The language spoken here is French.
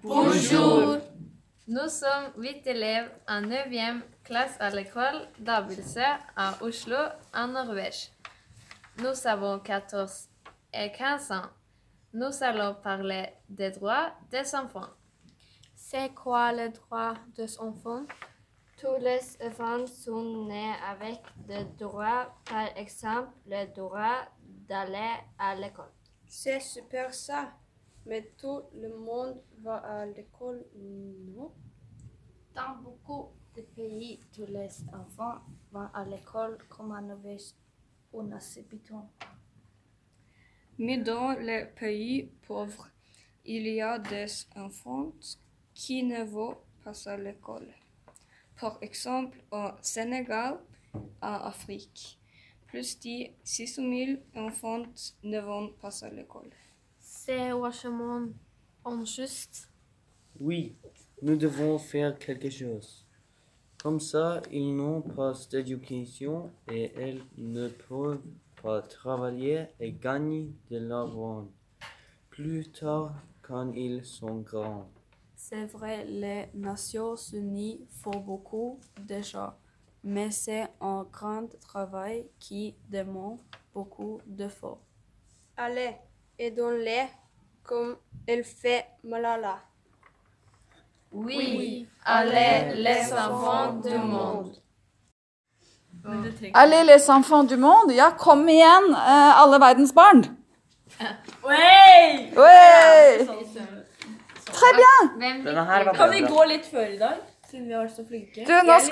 Bonjour. Nous sommes huit élèves en 9e classe à l'école d'Abilse à Oslo, en Norvège. Nous avons 14 et 15 ans. Nous allons parler des droits des enfants. C'est quoi le droit des enfants? Tous les enfants sont nés avec des droits, par exemple le droit d'aller à l'école. C'est super ça. Mais tout le monde va à l'école, non? Dans beaucoup de pays, tous les enfants vont à l'école comme en Norvège ou habitons. Mais dans les pays pauvres, il y a des enfants qui ne vont pas à l'école. Par exemple, au Sénégal, en Afrique, plus de 600 000 enfants ne vont pas à l'école. C'est vachement injuste. Oui, nous devons faire quelque chose. Comme ça, ils n'ont pas d'éducation et ils ne peuvent pas travailler et gagner de l'argent plus tard quand ils sont grands. C'est vrai, les Nations Unies font beaucoup déjà, mais c'est un grand travail qui demande beaucoup d'efforts. Allez, aidons-les comme elle fait Malala. Oui, allez les enfants du monde. Allez, les enfants du monde. Ja, kom igjen, eh, alle verdens barn. Wey! Oi! Très bien. Hvem Denne her var Kan vi gå litt før i dag, siden vi har vært så flinke? Du, nå skal